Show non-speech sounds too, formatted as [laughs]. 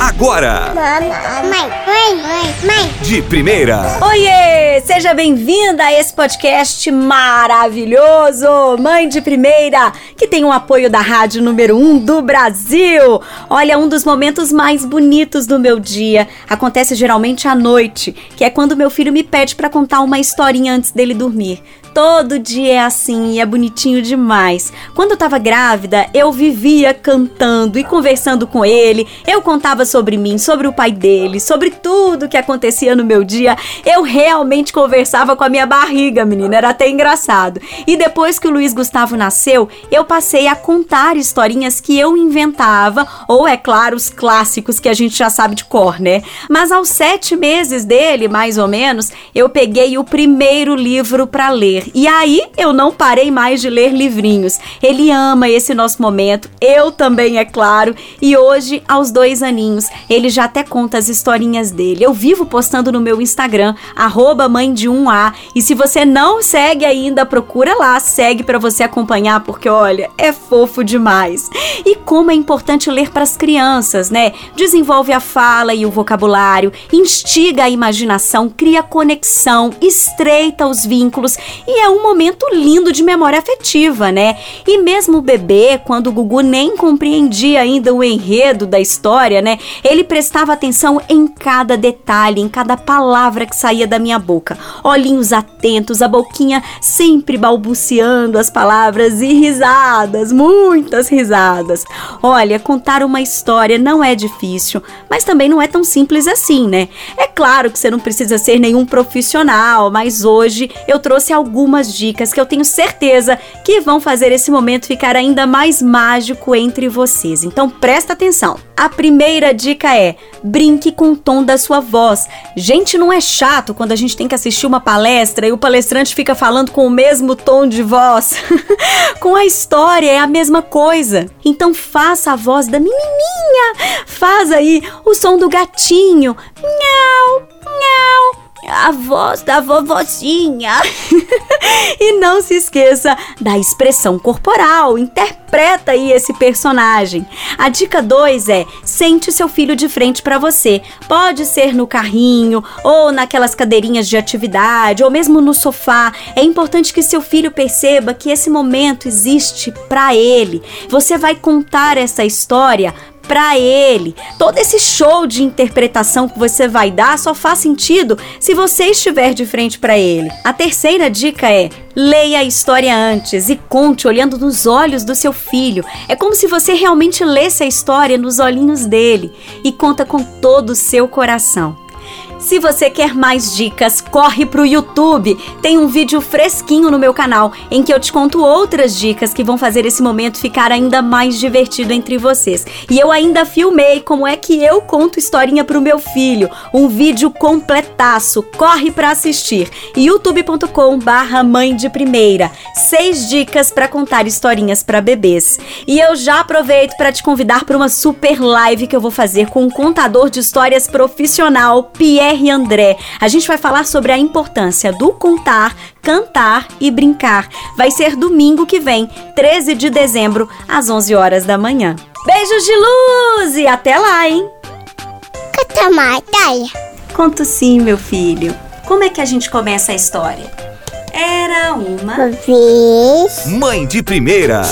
agora. Mãe, mãe, mãe, mãe. De primeira. Oiê! Seja bem-vinda a esse podcast maravilhoso, Mãe de Primeira, que tem o apoio da Rádio Número 1 um do Brasil. Olha, um dos momentos mais bonitos do meu dia acontece geralmente à noite, que é quando meu filho me pede para contar uma historinha antes dele dormir. Todo dia é assim e é bonitinho demais. Quando eu tava grávida, eu vivia cantando e conversando com ele. Eu contava sobre mim, sobre o pai dele, sobre tudo que acontecia no meu dia. Eu realmente conversava com a minha barriga, menina. Era até engraçado. E depois que o Luiz Gustavo nasceu, eu passei a contar historinhas que eu inventava, ou é claro, os clássicos que a gente já sabe de cor, né? Mas aos sete meses dele, mais ou menos, eu peguei o primeiro livro para ler ler. E aí eu não parei mais de ler livrinhos. Ele ama esse nosso momento, eu também, é claro. E hoje, aos dois aninhos, ele já até conta as historinhas dele. Eu vivo postando no meu Instagram, arroba mãe de 1A. E se você não segue ainda, procura lá, segue para você acompanhar, porque olha, é fofo demais. E como é importante ler para as crianças, né? Desenvolve a fala e o vocabulário, instiga a imaginação, cria conexão, estreita os vínculos e é um momento lindo de memória afetiva, né? E mesmo o bebê, quando o Gugu nem compreendia ainda o enredo da história, né? Ele prestava atenção em cada detalhe, em cada palavra que saía da minha boca. Olhinhos atentos, a boquinha sempre balbuciando as palavras e risadas, muitas risadas. Olha, contar uma história não é difícil, mas também não é tão simples assim, né? É claro que você não precisa ser nenhum profissional, mas hoje eu trouxe alguns algumas dicas que eu tenho certeza que vão fazer esse momento ficar ainda mais mágico entre vocês. Então presta atenção. A primeira dica é: brinque com o tom da sua voz. Gente, não é chato quando a gente tem que assistir uma palestra e o palestrante fica falando com o mesmo tom de voz. [laughs] com a história é a mesma coisa. Então faça a voz da menininha. Faz aí o som do gatinho. A voz da vovozinha. [laughs] e não se esqueça da expressão corporal, interpreta aí esse personagem. A dica 2 é: sente seu filho de frente para você. Pode ser no carrinho ou naquelas cadeirinhas de atividade ou mesmo no sofá. É importante que seu filho perceba que esse momento existe para ele. Você vai contar essa história para ele. Todo esse show de interpretação que você vai dar só faz sentido se você estiver de frente para ele. A terceira dica é: leia a história antes e conte olhando nos olhos do seu filho. É como se você realmente lesse a história nos olhinhos dele e conta com todo o seu coração. Se você quer mais dicas, corre pro YouTube. Tem um vídeo fresquinho no meu canal em que eu te conto outras dicas que vão fazer esse momento ficar ainda mais divertido entre vocês. E eu ainda filmei como é que eu conto historinha pro meu filho. Um vídeo completaço. Corre para assistir. youtube.com/barra mãe de primeira. Seis dicas para contar historinhas para bebês. E eu já aproveito para te convidar para uma super live que eu vou fazer com um contador de histórias profissional, Pierre R. André. A gente vai falar sobre a importância do contar, cantar e brincar. Vai ser domingo que vem, 13 de dezembro, às 11 horas da manhã. Beijos de luz e até lá, hein? Conto sim, meu filho. Como é que a gente começa a história? Era uma vez Mãe de primeira.